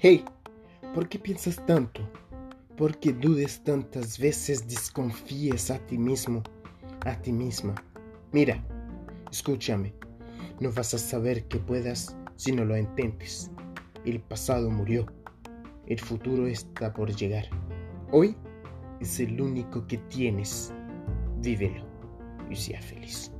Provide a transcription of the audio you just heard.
Hey, ¿por qué piensas tanto? ¿Por qué dudes tantas veces? Desconfíes a ti mismo, a ti misma. Mira, escúchame, no vas a saber que puedas si no lo intentes. El pasado murió, el futuro está por llegar. Hoy es el único que tienes. Vívelo y sea feliz.